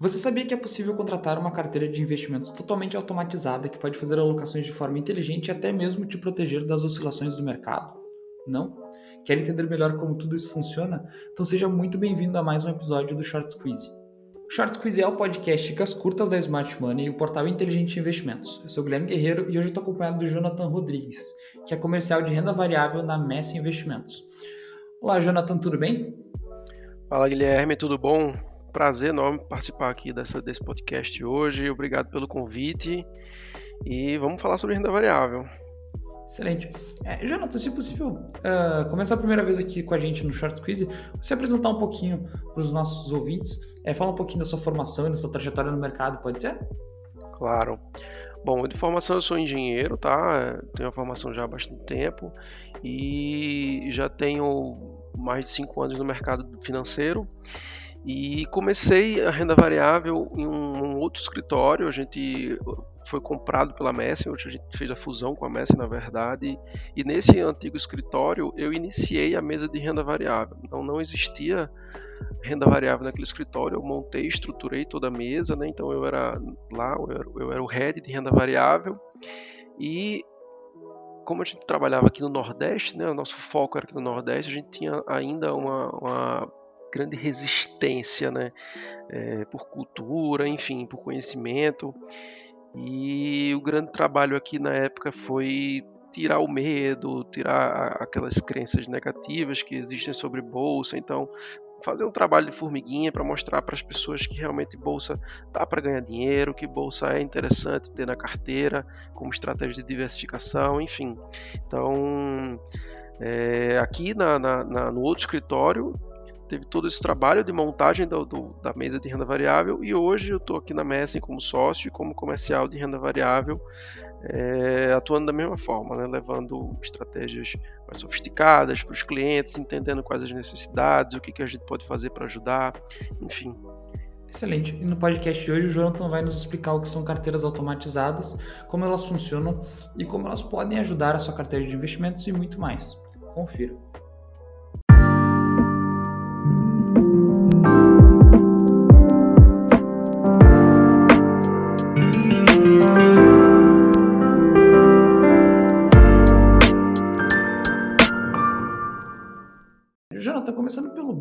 Você sabia que é possível contratar uma carteira de investimentos totalmente automatizada que pode fazer alocações de forma inteligente e até mesmo te proteger das oscilações do mercado? Não? Quer entender melhor como tudo isso funciona? Então seja muito bem-vindo a mais um episódio do Short Squeeze. O Short Squeeze é o podcast Dicas Curtas da Smart Money e o portal inteligente de investimentos. Eu sou o Guilherme Guerreiro e hoje estou acompanhado do Jonathan Rodrigues, que é comercial de renda variável na Messi Investimentos. Olá, Jonathan, tudo bem? Fala, Guilherme, tudo bom? Prazer enorme participar aqui dessa, desse podcast hoje. Obrigado pelo convite. E vamos falar sobre renda variável. Excelente. É, Jonathan, se possível, uh, começar a primeira vez aqui com a gente no Short Quiz, você apresentar um pouquinho para os nossos ouvintes, é, falar um pouquinho da sua formação e da sua trajetória no mercado, pode ser? Claro. Bom, de formação eu sou engenheiro, tá? Tenho uma formação já há bastante tempo e já tenho mais de cinco anos no mercado financeiro. E comecei a renda variável em um, outro escritório. A gente foi comprado pela Messi, hoje a gente fez a fusão com a Messi, na verdade. E nesse antigo escritório eu iniciei a mesa de renda variável. Então não existia renda variável naquele escritório. Eu montei, estruturei toda a mesa, né? Então eu era lá, eu era, eu era o head de renda variável. E como a gente trabalhava aqui no Nordeste, né, o nosso foco era aqui no Nordeste, a gente tinha ainda uma, uma grande resistência, né? É, por cultura, enfim, por conhecimento. E o grande trabalho aqui na época foi tirar o medo, tirar aquelas crenças negativas que existem sobre bolsa. Então, fazer um trabalho de formiguinha para mostrar para as pessoas que realmente bolsa dá para ganhar dinheiro, que bolsa é interessante ter na carteira como estratégia de diversificação, enfim. Então, é, aqui na, na, na, no outro escritório teve todo esse trabalho de montagem do, do, da mesa de renda variável e hoje eu estou aqui na Messen como sócio e como comercial de renda variável, é, atuando da mesma forma, né, levando estratégias mais sofisticadas para os clientes, entendendo quais as necessidades, o que, que a gente pode fazer para ajudar, enfim. Excelente. E no podcast de hoje o Jonathan vai nos explicar o que são carteiras automatizadas, como elas funcionam e como elas podem ajudar a sua carteira de investimentos e muito mais. Confira.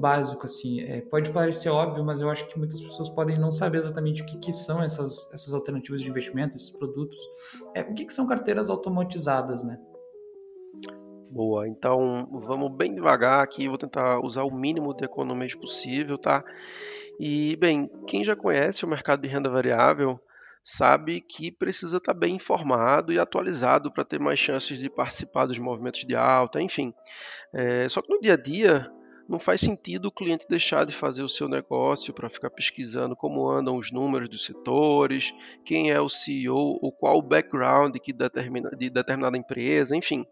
Básico, assim, é, pode parecer óbvio, mas eu acho que muitas pessoas podem não saber exatamente o que, que são essas, essas alternativas de investimento, esses produtos. É, o que, que são carteiras automatizadas, né? Boa, então vamos bem devagar aqui, vou tentar usar o mínimo de economia possível, tá? E, bem, quem já conhece o mercado de renda variável sabe que precisa estar bem informado e atualizado para ter mais chances de participar dos movimentos de alta, enfim. É, só que no dia a dia, não faz sentido o cliente deixar de fazer o seu negócio para ficar pesquisando como andam os números dos setores, quem é o CEO ou qual o background que determina, de determinada empresa, enfim.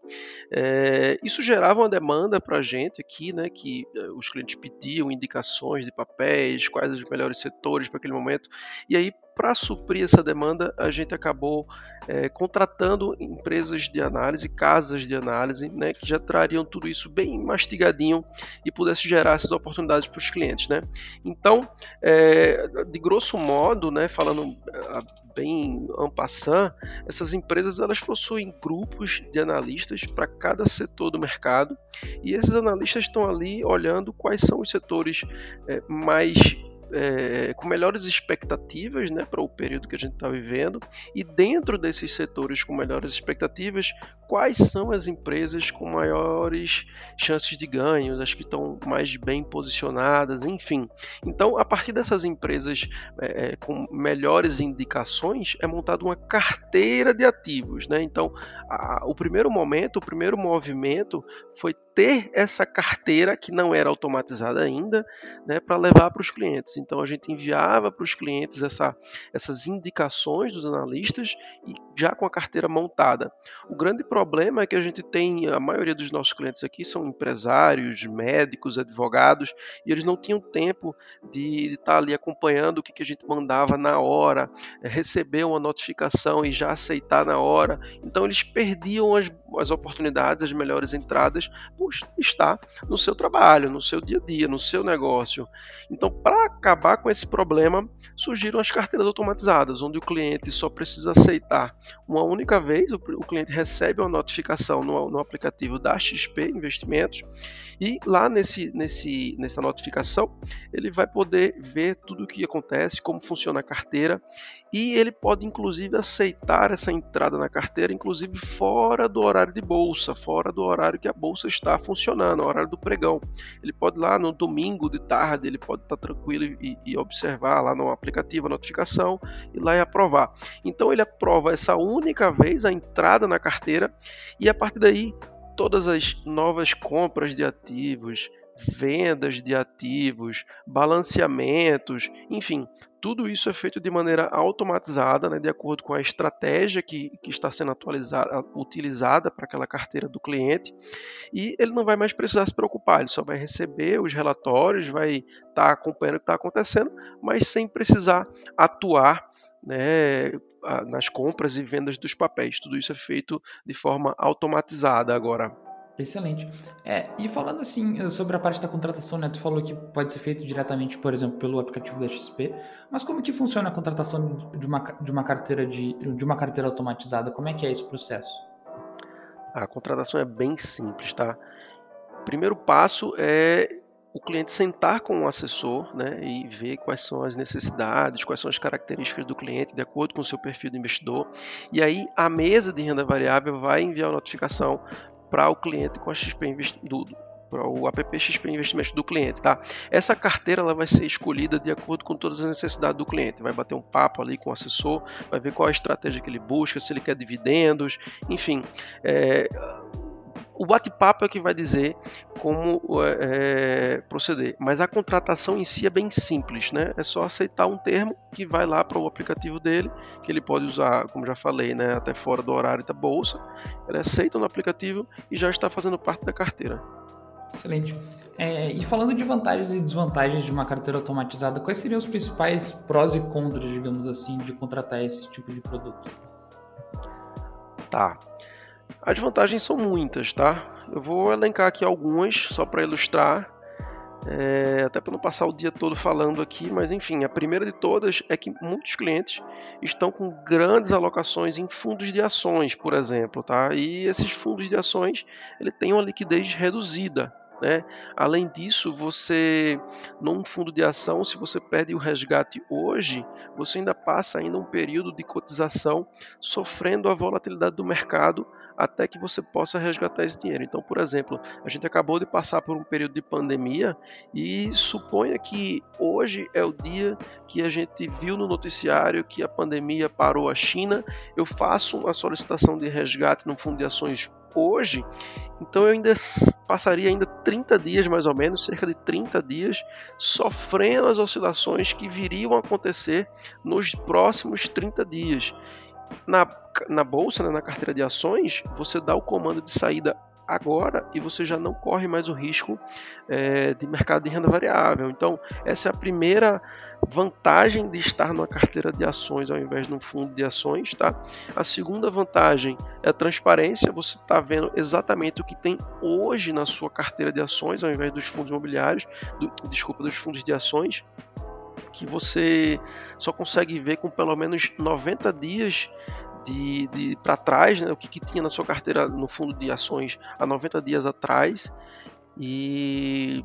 É, isso gerava uma demanda para a gente aqui, né, que é, os clientes pediam indicações de papéis, quais os melhores setores para aquele momento, e aí para suprir essa demanda, a gente acabou é, contratando empresas de análise, casas de análise, né, que já trariam tudo isso bem mastigadinho e pudesse gerar essas oportunidades para os clientes. Né? Então, é, de grosso modo, né, falando é, bem en passant, essas empresas elas possuem grupos de analistas para cada setor do mercado e esses analistas estão ali olhando quais são os setores é, mais é, com melhores expectativas né, para o período que a gente está vivendo, e dentro desses setores com melhores expectativas, quais são as empresas com maiores chances de ganho, as que estão mais bem posicionadas, enfim. Então, a partir dessas empresas é, é com melhores indicações, é montada uma carteira de ativos. Né? Então, a, o primeiro momento, o primeiro movimento foi ter essa carteira que não era automatizada ainda, né, para levar para os clientes. Então a gente enviava para os clientes essa, essas indicações dos analistas e já com a carteira montada. O grande problema é que a gente tem a maioria dos nossos clientes aqui são empresários, médicos, advogados e eles não tinham tempo de, estar tá ali acompanhando o que, que a gente mandava na hora, é, receber uma notificação e já aceitar na hora. Então eles perdiam as, as oportunidades, as melhores entradas está no seu trabalho, no seu dia a dia, no seu negócio. Então, para acabar com esse problema, surgiram as carteiras automatizadas, onde o cliente só precisa aceitar uma única vez, o, cliente recebe uma notificação no, no aplicativo da XP Investimentos e lá nesse, nesse, nessa notificação ele vai poder ver tudo o que acontece, como funciona a carteira e ele pode inclusive aceitar essa entrada na carteira, inclusive fora do horário de bolsa, fora do horário que a bolsa está funcionando, o horário do pregão. Ele pode lá no domingo de tarde, ele pode estar tranquilo e, e observar lá no aplicativo a notificação e lá e aprovar. Então ele aprova essa única vez a entrada na carteira e a partir daí todas as novas compras de ativos, vendas de ativos, balanceamentos, enfim, tudo isso é feito de maneira automatizada, né, de acordo com a estratégia que, que está sendo atualizada, utilizada para aquela carteira do cliente, e ele não vai mais precisar se preocupar, ele só vai receber os relatórios, vai estar tá acompanhando o que está acontecendo, mas sem precisar atuar né, nas compras e vendas dos papéis. Tudo isso é feito de forma automatizada agora. Excelente. É, e falando assim sobre a parte da contratação, né? Tu falou que pode ser feito diretamente, por exemplo, pelo aplicativo da XP, mas como que funciona a contratação de uma, de uma carteira de, de uma carteira automatizada? Como é que é esse processo? A contratação é bem simples, tá? O primeiro passo é o cliente sentar com o assessor né, e ver quais são as necessidades, quais são as características do cliente de acordo com o seu perfil do investidor. E aí a mesa de renda variável vai enviar a notificação para o cliente com a XP Investimentos para o app XP Investimentos do cliente, tá? Essa carteira ela vai ser escolhida de acordo com todas as necessidades do cliente. Vai bater um papo ali com o assessor, vai ver qual a estratégia que ele busca, se ele quer dividendos, enfim. É, o bate-papo é que vai dizer como é, proceder, mas a contratação em si é bem simples, né? É só aceitar um termo que vai lá para o aplicativo dele, que ele pode usar, como já falei, né, até fora do horário da bolsa. Ele aceita no aplicativo e já está fazendo parte da carteira. Excelente. É, e falando de vantagens e desvantagens de uma carteira automatizada, quais seriam os principais prós e contras, digamos assim, de contratar esse tipo de produto? Tá. As vantagens são muitas, tá? Eu vou elencar aqui algumas só para ilustrar, é, até para não passar o dia todo falando aqui, mas enfim, a primeira de todas é que muitos clientes estão com grandes alocações em fundos de ações, por exemplo, tá? E esses fundos de ações ele tem uma liquidez reduzida. Né? Além disso, você num fundo de ação, se você perde o resgate hoje, você ainda passa ainda um período de cotização sofrendo a volatilidade do mercado até que você possa resgatar esse dinheiro. Então, por exemplo, a gente acabou de passar por um período de pandemia e suponha que hoje é o dia que a gente viu no noticiário que a pandemia parou a China. Eu faço uma solicitação de resgate no fundo de ações hoje, então eu ainda passaria ainda 30 dias mais ou menos, cerca de 30 dias, sofrendo as oscilações que viriam a acontecer nos próximos 30 dias. Na, na bolsa, né, na carteira de ações, você dá o comando de saída agora e você já não corre mais o risco é, de mercado de renda variável. Então, essa é a primeira vantagem de estar numa carteira de ações ao invés de um fundo de ações. Tá? A segunda vantagem é a transparência, você está vendo exatamente o que tem hoje na sua carteira de ações ao invés dos fundos imobiliários, do, desculpa, dos fundos de ações que você só consegue ver com pelo menos 90 dias de, de para trás, né, o que, que, tinha na sua carteira no fundo de ações há 90 dias atrás. E,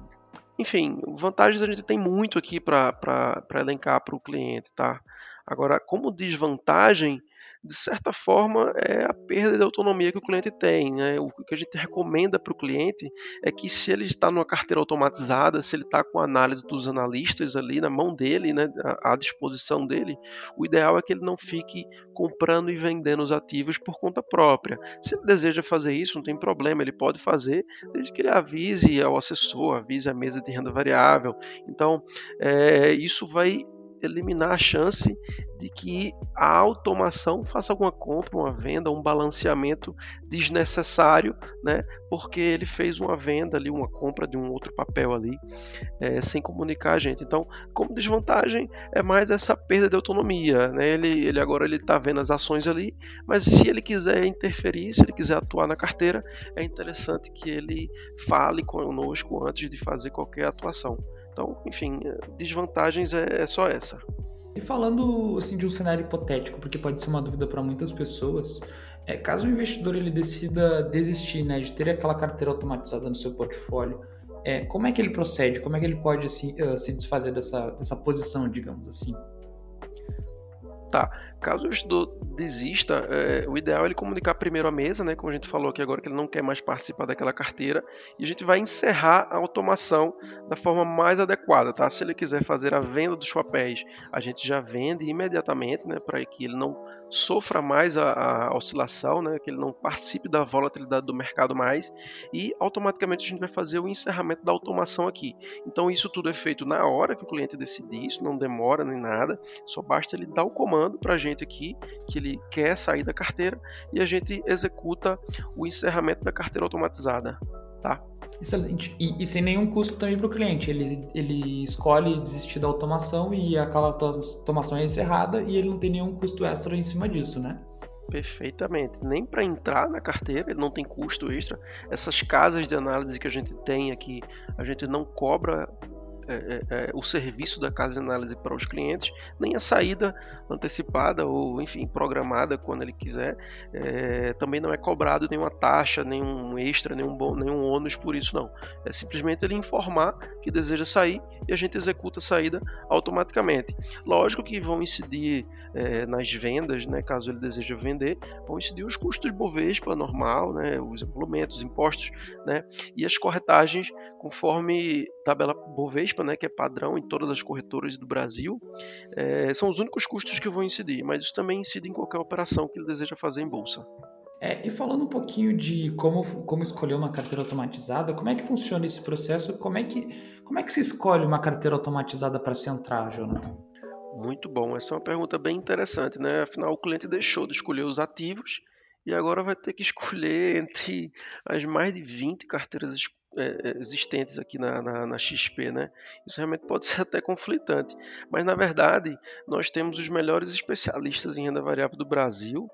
enfim, vantagens a gente tem muito aqui para elencar para o cliente, tá? Agora, como desvantagem, de certa forma, é a perda de autonomia que o cliente tem. Né? O que a gente recomenda para o cliente é que, se ele está numa carteira automatizada, se ele está com a análise dos analistas ali na mão dele, né, à disposição dele, o ideal é que ele não fique comprando e vendendo os ativos por conta própria. Se ele deseja fazer isso, não tem problema, ele pode fazer, desde que ele avise ao assessor, avise a mesa de renda variável. Então, é, isso vai eliminar a chance de que a automação faça alguma compra, uma venda, um balanceamento desnecessário, né? Porque ele fez uma venda ali, uma compra de um outro papel ali, é, sem comunicar a gente. Então, como desvantagem é mais essa perda de autonomia, né? Ele, ele agora ele está vendo as ações ali, mas se ele quiser interferir, se ele quiser atuar na carteira, é interessante que ele fale conosco antes de fazer qualquer atuação. Então, enfim, desvantagens é, é só essa. E falando assim de um cenário hipotético, porque pode ser uma dúvida para muitas pessoas, é, caso o investidor ele decida desistir, né, de ter aquela carteira automatizada no seu portfólio, é, como é que ele procede? Como é que ele pode assim, se desfazer dessa, dessa posição, digamos assim? Tá. Caso o investidor desista, é, o ideal é ele comunicar primeiro à mesa, né, como a gente falou aqui agora, que ele não quer mais participar daquela carteira, e a gente vai encerrar a automação da forma mais adequada. Tá? Se ele quiser fazer a venda dos papéis, a gente já vende imediatamente, né, para que ele não sofra mais a, a, oscilação, né, que ele não participe da volatilidade do mercado mais, e automaticamente a gente vai fazer o encerramento da automação aqui. Então isso tudo é feito na hora que o cliente decidir, isso não demora nem nada, só basta ele dar o comando para a gente aqui que ele quer sair da carteira e a gente executa o encerramento da carteira automatizada, tá? Excelente. E, e sem nenhum custo também para o cliente. Ele, ele escolhe desistir da automação e aquela automação é encerrada e ele não tem nenhum custo extra em cima disso, né? Perfeitamente. Nem para entrar na carteira, ele não tem custo extra. Essas casas de análise que a gente tem aqui, a gente não cobra é, é, é, o serviço da casa de análise para os clientes, nem a saída antecipada ou, enfim, programada quando ele quiser. É, também não é cobrado nenhuma taxa, nenhum extra, nenhum, bom, nenhum ônus por isso, não. É simplesmente ele informar que deseja sair e a gente executa a saída automaticamente. Lógico que vão incidir é, nas vendas, né, caso ele deseja vender, vão incidir os custos Bovespa normal, né, os emolumentos, os impostos, né, e as corretagens conforme tabela Bovespa, né, que é padrão em todas as corretoras do Brasil, é, são os únicos custos que vão incidir, mas isso também incide em qualquer operação que ele deseja fazer em bolsa. É, e falando um pouquinho de como, como escolher uma carteira automatizada, como é que funciona esse processo? Como é que, como é que se escolhe uma carteira automatizada para se entrar, Jonathan? Muito bom, essa é uma pergunta bem interessante, né? Afinal, o cliente deixou de escolher os ativos e agora vai ter que escolher entre as mais de 20 carteiras é, existentes aqui na, na, na, XP, né? Isso realmente pode ser até conflitante, mas na verdade nós temos os melhores especialistas em renda variável do Brasil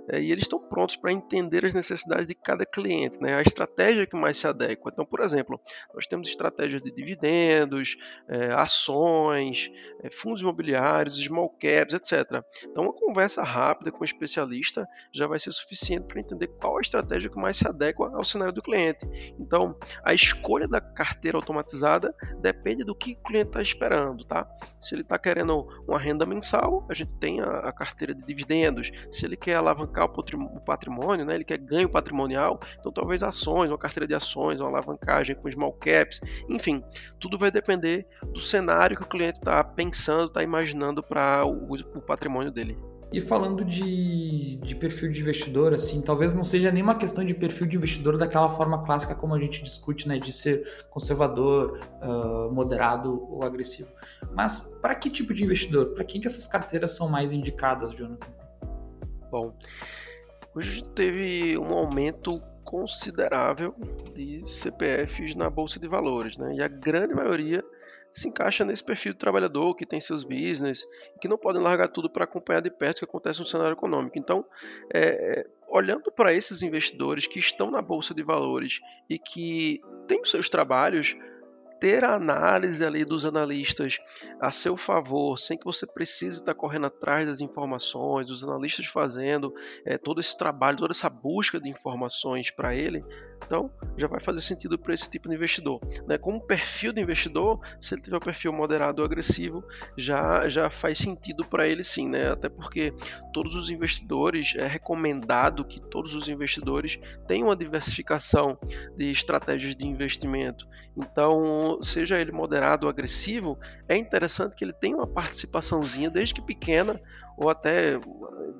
é, e eles estão prontos para entender as necessidades de cada cliente, né? a estratégia que mais se adequa. Então, por exemplo, nós temos estratégias de dividendos, é, ações, é, fundos imobiliários, small caps, etc. Então, uma conversa rápida com um especialista já vai ser suficiente para entender qual a estratégia que mais se adequa ao cenário do cliente. Então, a escolha da carteira automatizada depende do que o cliente está esperando. Tá? Se ele está querendo uma renda mensal, a gente tem a, a carteira de dividendos. Se ele quer alavancar alavancar o patrimônio, né? ele quer ganho patrimonial, então talvez ações, uma carteira de ações, uma alavancagem com small caps, enfim, tudo vai depender do cenário que o cliente está pensando, está imaginando para o, o patrimônio dele. E falando de, de, perfil de investidor, assim, talvez não seja nem uma questão de perfil de investidor daquela forma clássica como a gente discute, né, de ser conservador, uh, moderado ou agressivo. Mas para que tipo de investidor? Para quem que essas carteiras são mais indicadas, Jonathan? Bom, hoje teve um aumento considerável de CPFs na bolsa de valores, né? E a grande maioria se encaixa nesse perfil de trabalhador que tem seus business, que não podem largar tudo para acompanhar de perto o que acontece no cenário econômico. Então, é, olhando para esses investidores que estão na bolsa de valores e que têm os seus trabalhos, ter a análise ali dos analistas a seu favor, sem que você precise estar correndo atrás das informações, os analistas fazendo é, todo esse trabalho, toda essa busca de informações para ele, então já vai fazer sentido para esse tipo de investidor. Né? Como perfil de investidor, se ele tiver um perfil moderado ou agressivo, já, já faz sentido para ele sim, né? até porque todos os investidores, é recomendado que todos os investidores tenham uma diversificação de estratégias de investimento. Então, seja ele moderado ou agressivo, é interessante que ele tenha uma participaçãozinha, desde que pequena, ou até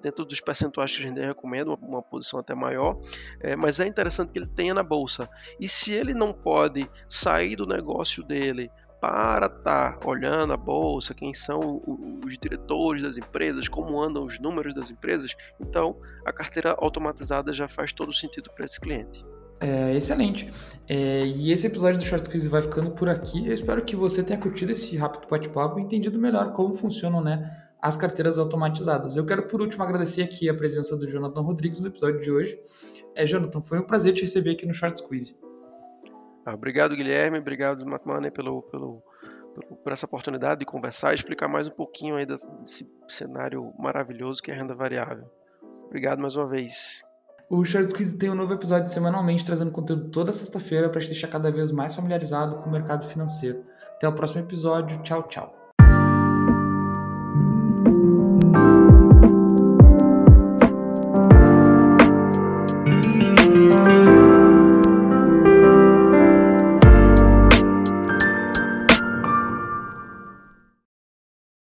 dentro dos percentuais que a gente recomenda, uma posição até maior, é, mas é interessante que ele tenha na bolsa. E se ele não pode sair do negócio dele para estar tá olhando a bolsa, quem são os diretores das empresas, como andam os números das empresas, então a carteira automatizada já faz todo sentido para esse cliente. É, excelente. É, e esse episódio do Short Quiz vai ficando por aqui. Eu espero que você tenha curtido esse rápido bate-papo e entendido melhor como funcionam né, as carteiras automatizadas. Eu quero, por último, agradecer aqui a presença do Jonathan Rodrigues no episódio de hoje. É, Jonathan, foi um prazer te receber aqui no Short Quiz. Ah, obrigado, Guilherme. Obrigado, Matmane, pelo, pelo, pelo, por essa oportunidade de conversar e explicar mais um pouquinho aí desse cenário maravilhoso que é a renda variável. Obrigado mais uma vez. O Short Quiz tem um novo episódio semanalmente, trazendo conteúdo toda sexta-feira para te deixar cada vez mais familiarizado com o mercado financeiro. Até o próximo episódio. Tchau, tchau.